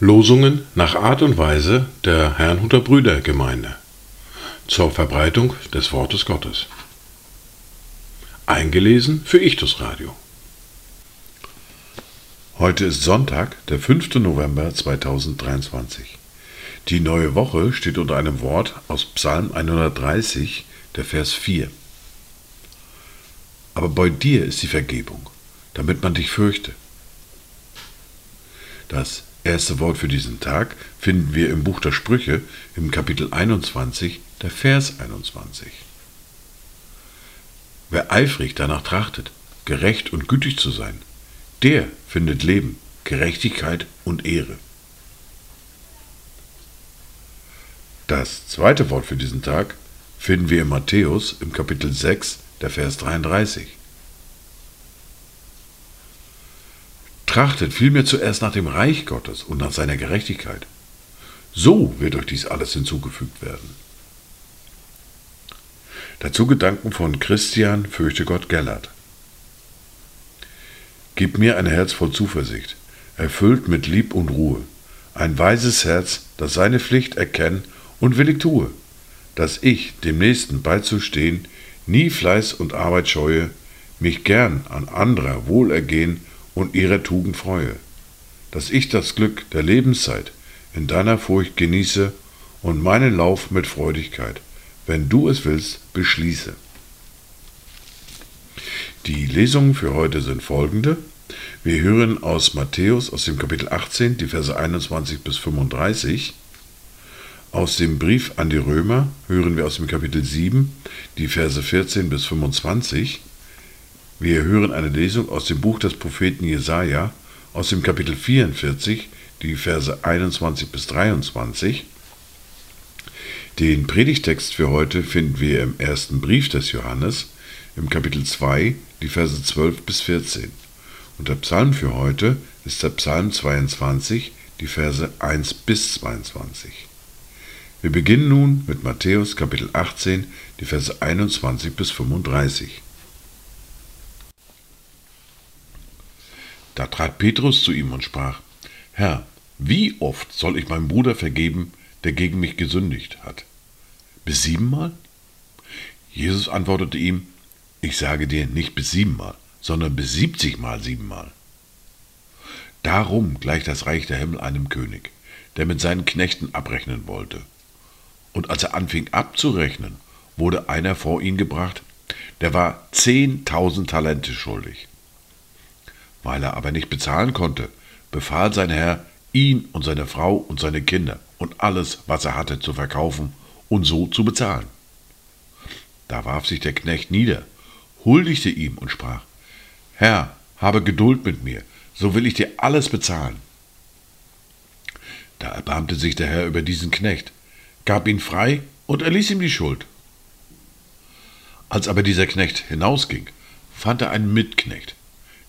Losungen nach Art und Weise der Herrnhuter Brüdergemeinde zur Verbreitung des Wortes Gottes. Eingelesen für Ichtus Radio. Heute ist Sonntag, der 5. November 2023. Die neue Woche steht unter einem Wort aus Psalm 130, der Vers 4. Aber bei dir ist die Vergebung, damit man dich fürchte. Das erste Wort für diesen Tag finden wir im Buch der Sprüche im Kapitel 21, der Vers 21. Wer eifrig danach trachtet, gerecht und gütig zu sein, der findet Leben, Gerechtigkeit und Ehre. Das zweite Wort für diesen Tag finden wir in Matthäus im Kapitel 6, der Vers 33. Trachtet vielmehr zuerst nach dem Reich Gottes und nach seiner Gerechtigkeit. So wird euch dies alles hinzugefügt werden. Dazu Gedanken von Christian Fürchte Gott Gellert. Gib mir ein Herz voll Zuversicht, erfüllt mit Lieb und Ruhe, ein weises Herz, das seine Pflicht erkennt und willig tue, dass ich, dem Nächsten beizustehen, nie Fleiß und Arbeit scheue, mich gern an anderer Wohlergehen und ihrer Tugend freue, dass ich das Glück der Lebenszeit in deiner Furcht genieße und meinen Lauf mit Freudigkeit, wenn du es willst, beschließe. Die Lesungen für heute sind folgende. Wir hören aus Matthäus aus dem Kapitel 18 die Verse 21 bis 35. Aus dem Brief an die Römer hören wir aus dem Kapitel 7 die Verse 14 bis 25. Wir hören eine Lesung aus dem Buch des Propheten Jesaja, aus dem Kapitel 44, die Verse 21 bis 23. Den Predigtext für heute finden wir im ersten Brief des Johannes, im Kapitel 2, die Verse 12 bis 14. Und der Psalm für heute ist der Psalm 22, die Verse 1 bis 22. Wir beginnen nun mit Matthäus Kapitel 18, die Verse 21 bis 35. Da trat Petrus zu ihm und sprach, Herr, wie oft soll ich meinem Bruder vergeben, der gegen mich gesündigt hat? Bis siebenmal? Jesus antwortete ihm, ich sage dir nicht bis siebenmal, sondern bis siebzigmal siebenmal. Darum gleicht das Reich der Himmel einem König, der mit seinen Knechten abrechnen wollte. Und als er anfing abzurechnen, wurde einer vor ihn gebracht, der war zehntausend Talente schuldig. Weil er aber nicht bezahlen konnte, befahl sein Herr, ihn und seine Frau und seine Kinder und alles, was er hatte, zu verkaufen und so zu bezahlen. Da warf sich der Knecht nieder, huldigte ihm und sprach, Herr, habe Geduld mit mir, so will ich dir alles bezahlen. Da erbarmte sich der Herr über diesen Knecht, gab ihn frei und erließ ihm die Schuld. Als aber dieser Knecht hinausging, fand er einen Mitknecht,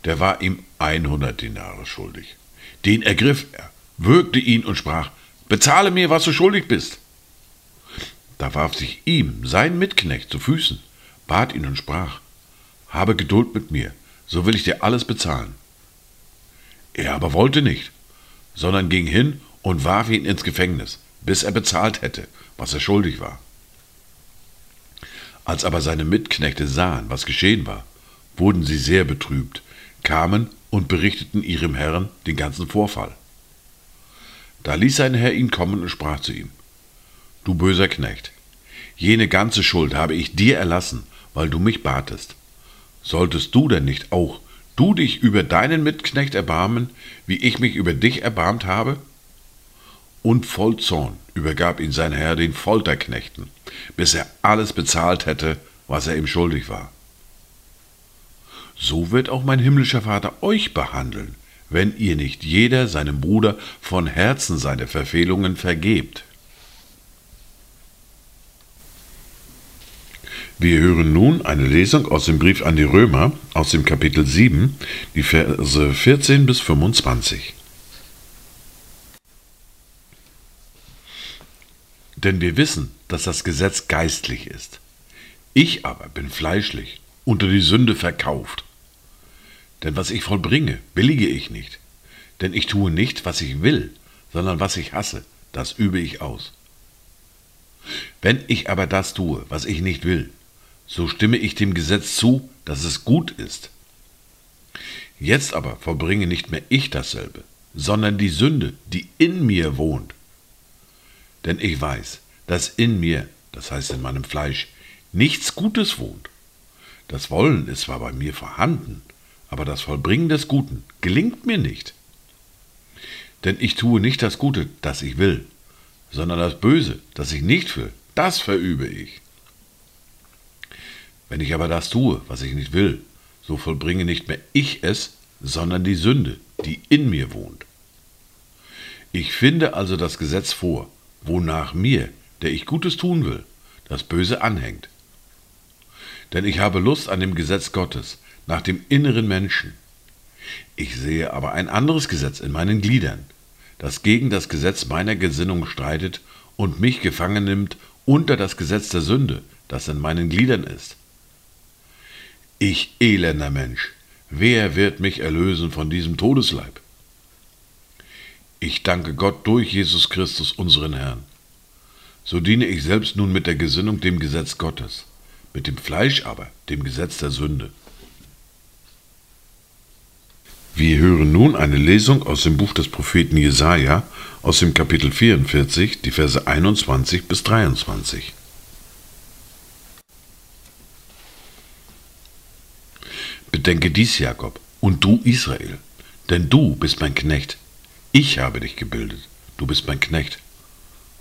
der war ihm 100 Dinare schuldig. Den ergriff er, würgte ihn und sprach, bezahle mir, was du schuldig bist. Da warf sich ihm sein Mitknecht zu Füßen, bat ihn und sprach, habe Geduld mit mir, so will ich dir alles bezahlen. Er aber wollte nicht, sondern ging hin und warf ihn ins Gefängnis, bis er bezahlt hätte, was er schuldig war. Als aber seine Mitknechte sahen, was geschehen war, wurden sie sehr betrübt, kamen und berichteten ihrem Herrn den ganzen Vorfall. Da ließ sein Herr ihn kommen und sprach zu ihm, Du böser Knecht, jene ganze Schuld habe ich dir erlassen, weil du mich batest. Solltest du denn nicht auch du dich über deinen Mitknecht erbarmen, wie ich mich über dich erbarmt habe? Und voll Zorn übergab ihn sein Herr den Folterknechten, bis er alles bezahlt hätte, was er ihm schuldig war so wird auch mein himmlischer Vater euch behandeln, wenn ihr nicht jeder seinem Bruder von Herzen seine Verfehlungen vergebt. Wir hören nun eine Lesung aus dem Brief an die Römer aus dem Kapitel 7, die Verse 14 bis 25. Denn wir wissen, dass das Gesetz geistlich ist. Ich aber bin fleischlich unter die Sünde verkauft. Denn was ich vollbringe, billige ich nicht. Denn ich tue nicht, was ich will, sondern was ich hasse, das übe ich aus. Wenn ich aber das tue, was ich nicht will, so stimme ich dem Gesetz zu, dass es gut ist. Jetzt aber vollbringe nicht mehr ich dasselbe, sondern die Sünde, die in mir wohnt. Denn ich weiß, dass in mir, das heißt in meinem Fleisch, nichts Gutes wohnt. Das Wollen ist zwar bei mir vorhanden, aber das Vollbringen des Guten gelingt mir nicht. Denn ich tue nicht das Gute, das ich will, sondern das Böse, das ich nicht will, das verübe ich. Wenn ich aber das tue, was ich nicht will, so vollbringe nicht mehr ich es, sondern die Sünde, die in mir wohnt. Ich finde also das Gesetz vor, wonach mir, der ich Gutes tun will, das Böse anhängt. Denn ich habe Lust an dem Gesetz Gottes, nach dem inneren Menschen. Ich sehe aber ein anderes Gesetz in meinen Gliedern, das gegen das Gesetz meiner Gesinnung streitet und mich gefangen nimmt unter das Gesetz der Sünde, das in meinen Gliedern ist. Ich elender Mensch, wer wird mich erlösen von diesem Todesleib? Ich danke Gott durch Jesus Christus, unseren Herrn. So diene ich selbst nun mit der Gesinnung dem Gesetz Gottes, mit dem Fleisch aber dem Gesetz der Sünde. Wir hören nun eine Lesung aus dem Buch des Propheten Jesaja, aus dem Kapitel 44, die Verse 21 bis 23. Bedenke dies, Jakob, und du, Israel, denn du bist mein Knecht. Ich habe dich gebildet, du bist mein Knecht.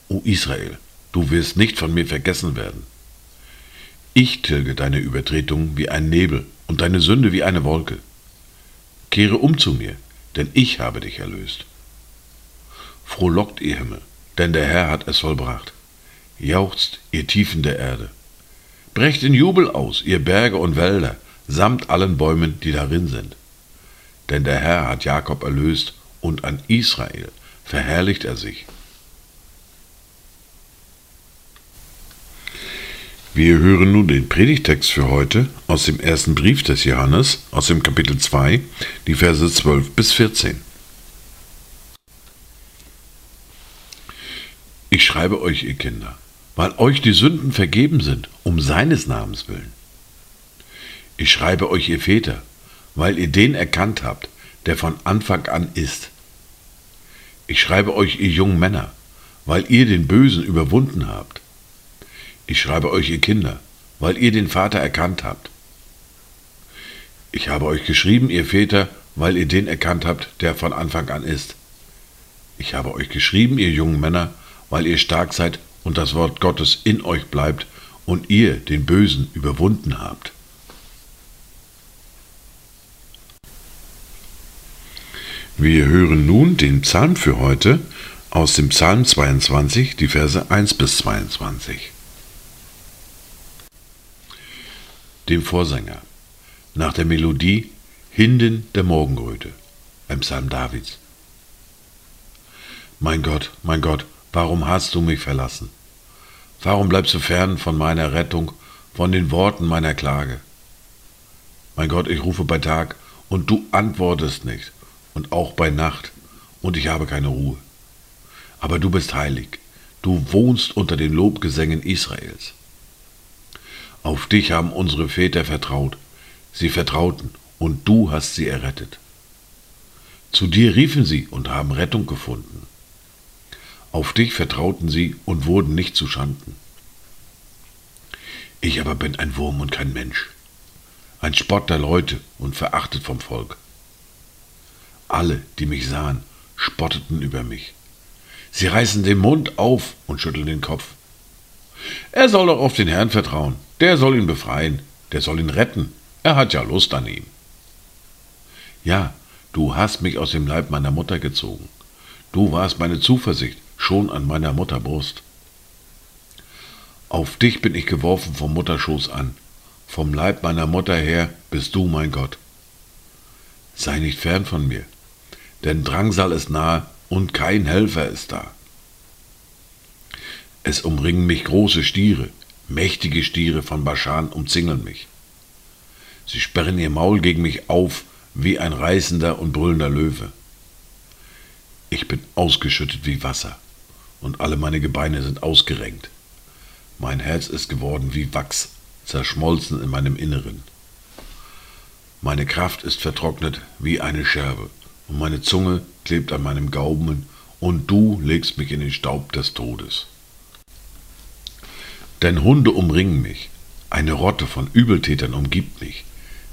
O Israel, du wirst nicht von mir vergessen werden. Ich tilge deine Übertretungen wie ein Nebel und deine Sünde wie eine Wolke. Kehre um zu mir, denn ich habe dich erlöst. Frohlockt, ihr Himmel, denn der Herr hat es vollbracht. Jauchzt, ihr Tiefen der Erde. Brecht in Jubel aus, ihr Berge und Wälder, samt allen Bäumen, die darin sind. Denn der Herr hat Jakob erlöst und an Israel verherrlicht er sich. Wir hören nun den Predigtext für heute aus dem ersten Brief des Johannes, aus dem Kapitel 2, die Verse 12 bis 14. Ich schreibe euch, ihr Kinder, weil euch die Sünden vergeben sind, um seines Namens willen. Ich schreibe euch, ihr Väter, weil ihr den erkannt habt, der von Anfang an ist. Ich schreibe euch, ihr jungen Männer, weil ihr den Bösen überwunden habt. Ich schreibe euch, ihr Kinder, weil ihr den Vater erkannt habt. Ich habe euch geschrieben, ihr Väter, weil ihr den erkannt habt, der von Anfang an ist. Ich habe euch geschrieben, ihr jungen Männer, weil ihr stark seid und das Wort Gottes in euch bleibt und ihr den Bösen überwunden habt. Wir hören nun den Psalm für heute aus dem Psalm 22, die Verse 1 bis 22. dem Vorsänger, nach der Melodie Hinden der Morgenröte, ein Psalm Davids. Mein Gott, mein Gott, warum hast du mich verlassen? Warum bleibst du fern von meiner Rettung, von den Worten meiner Klage? Mein Gott, ich rufe bei Tag und du antwortest nicht, und auch bei Nacht, und ich habe keine Ruhe. Aber du bist heilig, du wohnst unter den Lobgesängen Israels. Auf dich haben unsere Väter vertraut. Sie vertrauten, und du hast sie errettet. Zu dir riefen sie und haben Rettung gefunden. Auf dich vertrauten sie und wurden nicht zu Schanden. Ich aber bin ein Wurm und kein Mensch, ein Spott der Leute und verachtet vom Volk. Alle, die mich sahen, spotteten über mich. Sie reißen den Mund auf und schütteln den Kopf. Er soll doch auf den Herrn vertrauen. Der soll ihn befreien, der soll ihn retten. Er hat ja Lust an ihm. Ja, du hast mich aus dem Leib meiner Mutter gezogen. Du warst meine Zuversicht schon an meiner Mutter Brust. Auf dich bin ich geworfen vom Mutterschoß an. Vom Leib meiner Mutter her bist du mein Gott. Sei nicht fern von mir, denn Drangsal ist nahe und kein Helfer ist da. Es umringen mich große Stiere, mächtige Stiere von Baschan umzingeln mich. Sie sperren ihr Maul gegen mich auf wie ein reißender und brüllender Löwe. Ich bin ausgeschüttet wie Wasser und alle meine Gebeine sind ausgerenkt. Mein Herz ist geworden wie Wachs, zerschmolzen in meinem Inneren. Meine Kraft ist vertrocknet wie eine Scherbe und meine Zunge klebt an meinem Gaumen und du legst mich in den Staub des Todes. Denn Hunde umringen mich, eine Rotte von Übeltätern umgibt mich,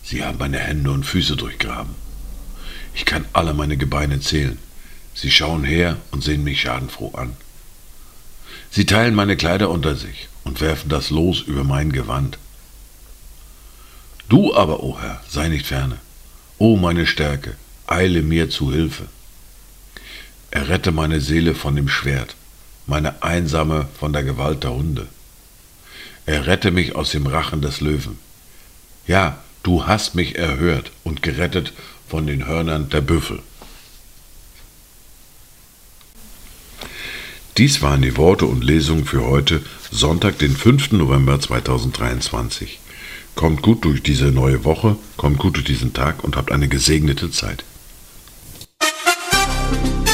sie haben meine Hände und Füße durchgraben. Ich kann alle meine Gebeine zählen, sie schauen her und sehen mich schadenfroh an. Sie teilen meine Kleider unter sich und werfen das Los über mein Gewand. Du aber, o oh Herr, sei nicht ferne. O meine Stärke, eile mir zu Hilfe. Errette meine Seele von dem Schwert, meine Einsame von der Gewalt der Hunde. Errette mich aus dem Rachen des Löwen. Ja, du hast mich erhört und gerettet von den Hörnern der Büffel. Dies waren die Worte und Lesungen für heute, Sonntag, den 5. November 2023. Kommt gut durch diese neue Woche, kommt gut durch diesen Tag und habt eine gesegnete Zeit. thank you